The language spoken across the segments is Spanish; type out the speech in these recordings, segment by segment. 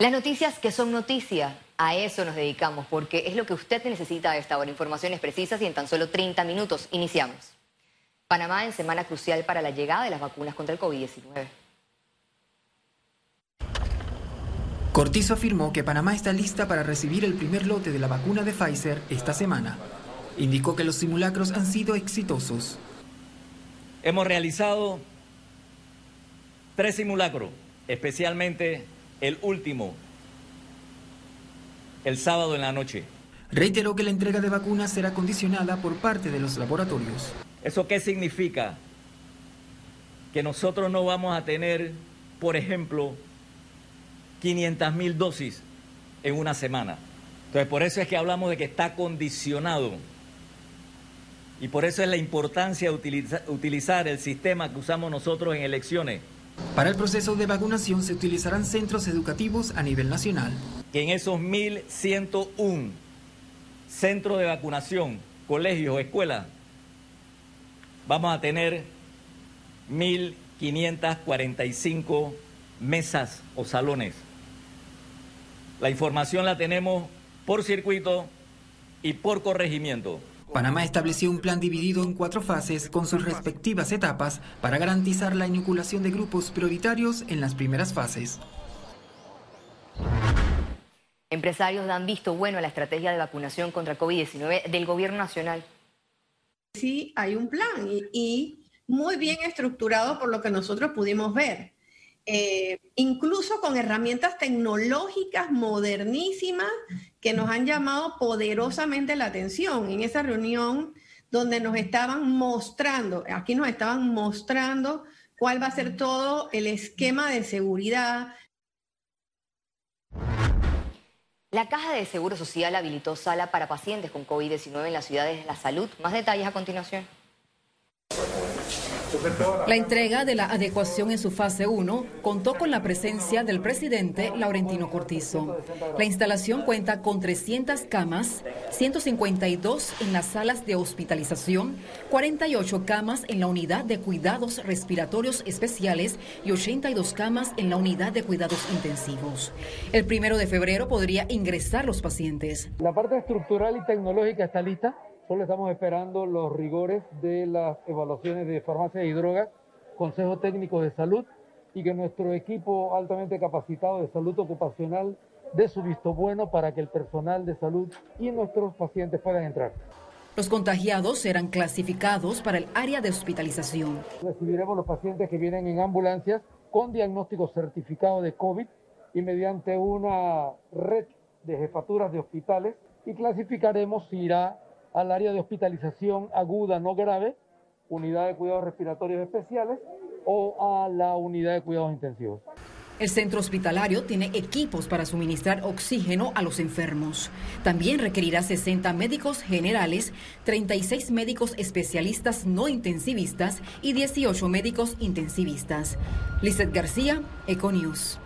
Las noticias que son noticia, a eso nos dedicamos, porque es lo que usted necesita a esta hora, informaciones precisas y en tan solo 30 minutos. Iniciamos. Panamá en semana crucial para la llegada de las vacunas contra el COVID-19. Cortizo afirmó que Panamá está lista para recibir el primer lote de la vacuna de Pfizer esta semana. Indicó que los simulacros han sido exitosos. Hemos realizado tres simulacros, especialmente el último, el sábado en la noche. Reiteró que la entrega de vacunas será condicionada por parte de los laboratorios. ¿Eso qué significa? Que nosotros no vamos a tener, por ejemplo, 500 mil dosis en una semana. Entonces, por eso es que hablamos de que está condicionado. Y por eso es la importancia de utilizar el sistema que usamos nosotros en elecciones. Para el proceso de vacunación se utilizarán centros educativos a nivel nacional. En esos 1.101 centros de vacunación, colegios, escuelas, vamos a tener 1.545 mesas o salones. La información la tenemos por circuito y por corregimiento. Panamá estableció un plan dividido en cuatro fases con sus respectivas etapas para garantizar la inoculación de grupos prioritarios en las primeras fases. Empresarios dan visto bueno a la estrategia de vacunación contra COVID-19 del gobierno nacional. Sí, hay un plan y, muy bien estructurado por lo que nosotros pudimos ver. Eh, incluso con herramientas tecnológicas modernísimas que nos han llamado poderosamente la atención en esa reunión donde nos estaban mostrando, aquí nos estaban mostrando cuál va a ser todo el esquema de seguridad. La Caja de Seguro Social habilitó sala para pacientes con COVID-19 en las ciudades de la salud. Más detalles a continuación. La entrega de la adecuación en su fase 1 contó con la presencia del presidente Laurentino Cortizo. La instalación cuenta con 300 camas, 152 en las salas de hospitalización, 48 camas en la unidad de cuidados respiratorios especiales y 82 camas en la unidad de cuidados intensivos. El primero de febrero podría ingresar los pacientes. La parte estructural y tecnológica está lista Solo estamos esperando los rigores de las evaluaciones de farmacia y drogas, Consejo Técnico de Salud y que nuestro equipo altamente capacitado de salud ocupacional dé su visto bueno para que el personal de salud y nuestros pacientes puedan entrar. Los contagiados serán clasificados para el área de hospitalización. Recibiremos los pacientes que vienen en ambulancias con diagnóstico certificado de COVID y mediante una red de jefaturas de hospitales y clasificaremos si irá al área de hospitalización aguda no grave, unidad de cuidados respiratorios especiales o a la unidad de cuidados intensivos. El centro hospitalario tiene equipos para suministrar oxígeno a los enfermos. También requerirá 60 médicos generales, 36 médicos especialistas no intensivistas y 18 médicos intensivistas. Lizeth García, Econews.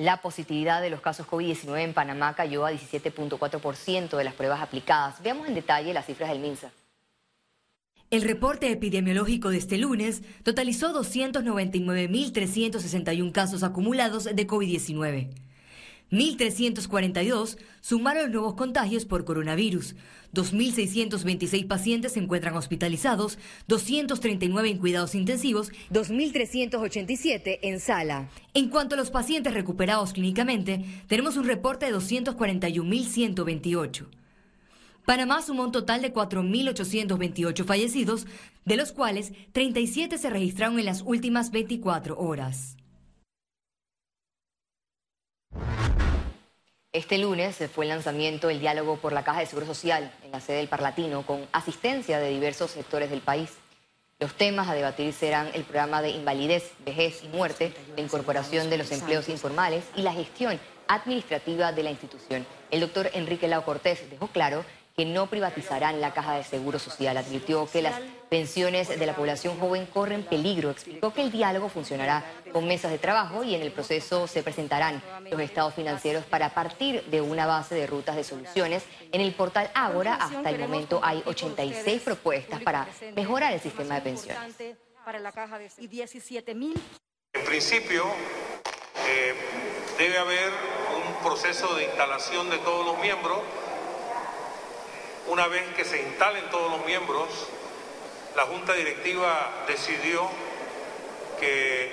La positividad de los casos COVID-19 en Panamá cayó a 17.4% de las pruebas aplicadas. Veamos en detalle las cifras del MINSA. El reporte epidemiológico de este lunes totalizó 299.361 casos acumulados de COVID-19. 1.342 sumaron nuevos contagios por coronavirus. 2.626 pacientes se encuentran hospitalizados, 239 en cuidados intensivos, 2.387 en sala. En cuanto a los pacientes recuperados clínicamente, tenemos un reporte de 241.128. Panamá sumó un total de 4.828 fallecidos, de los cuales 37 se registraron en las últimas 24 horas. Este lunes fue el lanzamiento del diálogo por la Caja de Seguro Social en la sede del Parlatino con asistencia de diversos sectores del país. Los temas a debatir serán el programa de invalidez, vejez y muerte, la incorporación de los empleos informales y la gestión administrativa de la institución. El doctor Enrique Lao Cortés dejó claro que no privatizarán la caja de seguro social. Advirtió que las pensiones de la población joven corren peligro. Explicó que el diálogo funcionará con mesas de trabajo y en el proceso se presentarán los estados financieros para partir de una base de rutas de soluciones. En el portal Ágora hasta el momento hay 86 propuestas para mejorar el sistema de pensiones. En principio, Eh, debe haber un proceso de instalación de todos los miembros. Una vez que se instalen todos los miembros, la Junta Directiva decidió que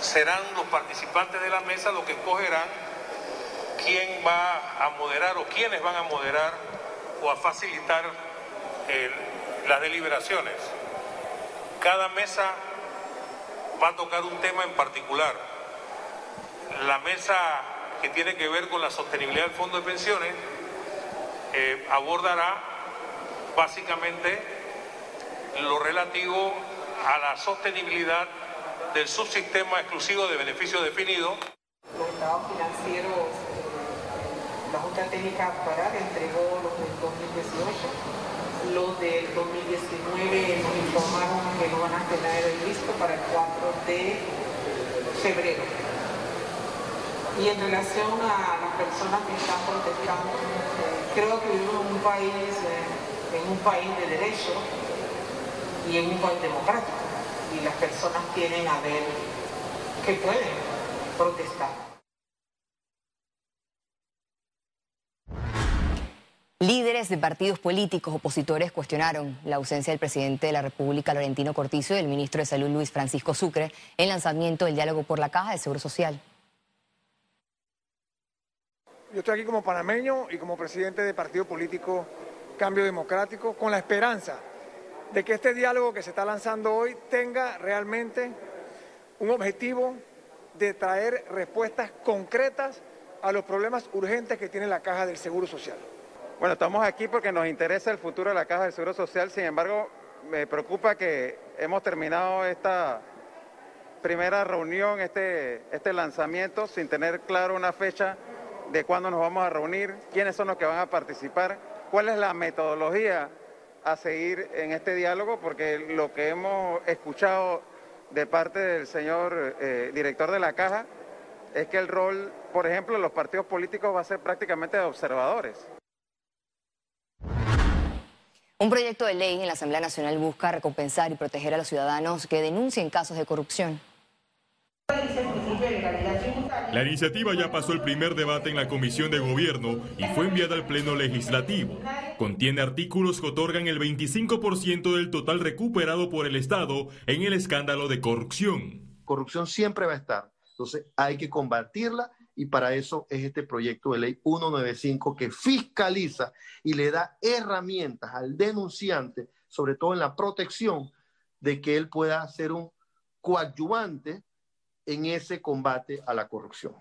serán los participantes de la mesa los que escogerán quién va a moderar o quiénes van a moderar o a facilitar las deliberaciones. Cada mesa va a tocar un tema en particular. La mesa que tiene que ver con la sostenibilidad del Fondo de Pensiones eh, abordará básicamente lo relativo a la sostenibilidad del subsistema exclusivo de beneficio definido. Los estados financieros, la Junta Técnica Parar entregó los del 2018 los del 2019 nos informaron que no van a tener listo para el 4 de febrero. Y en relación a las personas que están protestando, creo que vivimos en un país, eh, en un país de derecho y en un país democrático. Y las personas tienen a ver que pueden protestar. Líderes de partidos políticos opositores cuestionaron la ausencia del presidente de la República, Laurentino Cortizo, y del ministro de Salud, Luis Francisco Sucre, en lanzamiento del diálogo por la Caja de Seguro Social. Yo estoy aquí como panameño y como presidente de partido político Cambio Democrático, con la esperanza de que este diálogo que se está lanzando hoy tenga realmente un objetivo de traer respuestas concretas a los problemas urgentes que tiene la Caja del Seguro Social. Bueno, estamos aquí porque nos interesa el futuro de la Caja del Seguro Social, sin embargo, me preocupa que hemos terminado esta primera reunión, este, este lanzamiento, sin tener claro una fecha de cuándo nos vamos a reunir, quiénes son los que van a participar, cuál es la metodología a seguir en este diálogo, porque lo que hemos escuchado de parte del señor eh, director de la caja es que el rol, por ejemplo, de los partidos políticos va a ser prácticamente de observadores. Un proyecto de ley en la Asamblea Nacional busca recompensar y proteger a los ciudadanos que denuncien casos de corrupción. La iniciativa ya pasó el primer debate en la Comisión de Gobierno y fue enviada al Pleno Legislativo. Contiene artículos que otorgan el 25% del total recuperado por el Estado en el escándalo de corrupción. Corrupción siempre va a estar, entonces hay que combatirla y para eso es este proyecto de ley 195 que fiscaliza y le da herramientas al denunciante, sobre todo en la protección, de que él pueda ser un coadyuvante en ese combate a la corrupción.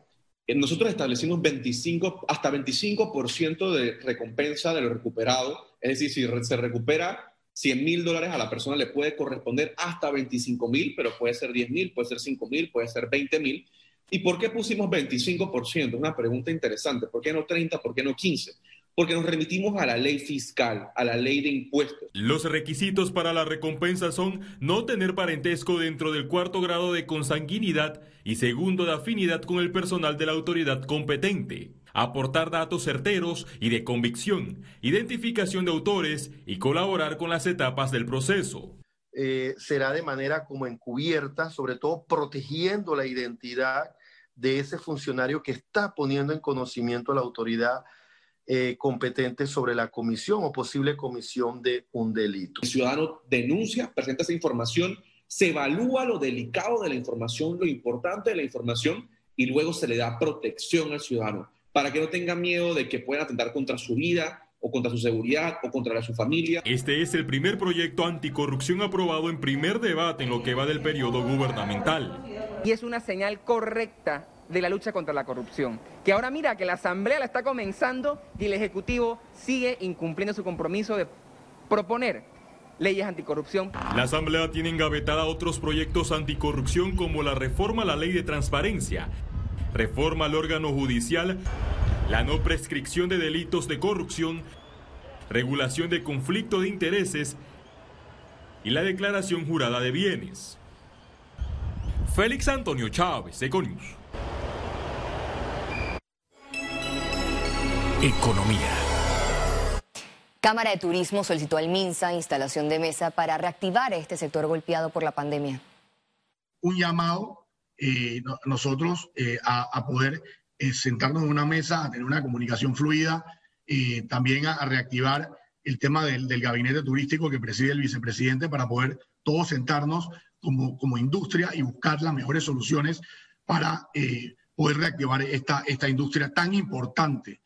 Eh, nosotros establecimos 25, hasta 25% de recompensa de lo recuperado, es decir, si se recupera 100 mil dólares a la persona le puede corresponder hasta 25 mil, pero puede ser 10 mil, puede ser 5 mil, puede ser 20 mil. ¿Y por qué pusimos 25%? Una pregunta interesante. ¿Por qué no 30? ¿Por qué no 15? Porque nos remitimos a la ley fiscal, a la ley de impuestos. Los requisitos para la recompensa son no tener parentesco dentro del cuarto grado de consanguinidad y segundo de afinidad con el personal de la autoridad competente aportar datos certeros y de convicción, identificación de autores y colaborar con las etapas del proceso. Eh, será de manera como encubierta, sobre todo protegiendo la identidad de ese funcionario que está poniendo en conocimiento a la autoridad eh, competente sobre la comisión o posible comisión de un delito. El ciudadano denuncia, presenta esa información, se evalúa lo delicado de la información, lo importante de la información y luego se le da protección al ciudadano para que no tenga miedo de que puedan atentar contra su vida, o contra su seguridad o contra su familia. Este es el primer proyecto anticorrupción aprobado en primer debate en lo que va del periodo gubernamental. Y es una señal correcta de la lucha contra la corrupción. Que ahora mira que la Asamblea la está comenzando y el Ejecutivo sigue incumpliendo su compromiso de proponer leyes anticorrupción. La Asamblea tiene engavetada otros proyectos anticorrupción como la reforma a la ley de transparencia, reforma al órgano judicial, la no prescripción de delitos de corrupción, regulación de conflicto de intereses y la declaración jurada de bienes. Félix Antonio Chávez, Econius. Economía. Cámara de Turismo solicitó al MINSA instalación de mesa para reactivar este sector golpeado por la pandemia. Un llamado eh, nosotros a, poder sentarnos en una mesa, a tener una comunicación fluida, también a, reactivar el tema del, del, gabinete turístico que preside el vicepresidente para poder todos sentarnos como, como industria y buscar las mejores soluciones para poder reactivar esta, esta industria tan importante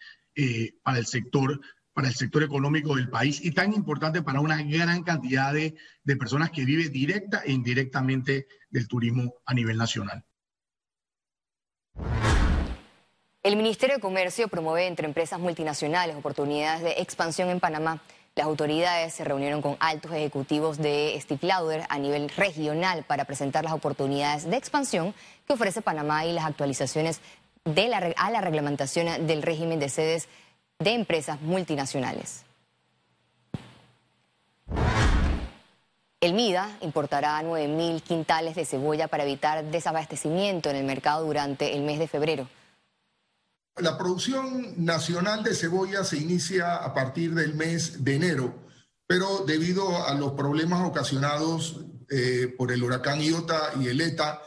para el sector para el sector económico del país y tan importante para una gran cantidad de, personas que viven directa e indirectamente del turismo a nivel nacional. El Ministerio de Comercio promueve entre empresas multinacionales oportunidades de expansión en Panamá. Las autoridades se reunieron con altos ejecutivos de Steve Lauder a nivel regional para presentar las oportunidades de expansión que ofrece Panamá y las actualizaciones de la, a la reglamentación del régimen de sedes de empresas multinacionales. El MIDA importará 9.000 quintales de cebolla para evitar desabastecimiento en el mercado durante el mes de febrero. La producción nacional de cebolla se inicia a partir del mes de enero, pero debido a los problemas ocasionados eh, por el huracán Iota y el ETA,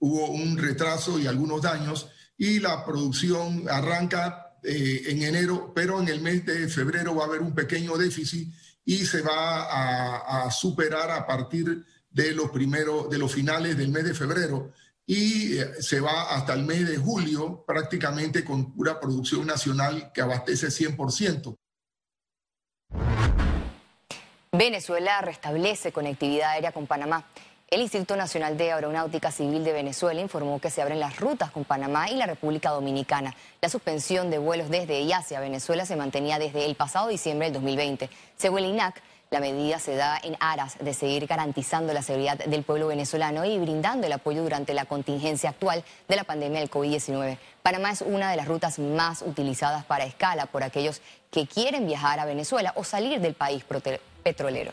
hubo un retraso y algunos daños y la producción arranca eh, en enero, pero en el mes de febrero va a haber un pequeño déficit y se va a, superar a partir de los primeros, de los finales del mes de febrero y eh, se va hasta el mes de julio prácticamente con pura producción nacional que abastece 100%. Venezuela restablece conectividad aérea con Panamá. El Instituto Nacional de Aeronáutica Civil de Venezuela informó que se abren las rutas con Panamá y la República Dominicana. La suspensión de vuelos desde y hacia Venezuela se mantenía desde el pasado diciembre del 2020. Según el INAC, la medida se da en aras de seguir garantizando la seguridad del pueblo venezolano y brindando el apoyo durante la contingencia actual de la pandemia del COVID-19. Panamá es una de las rutas más utilizadas para escala por aquellos que quieren viajar a Venezuela o salir del país petrolero.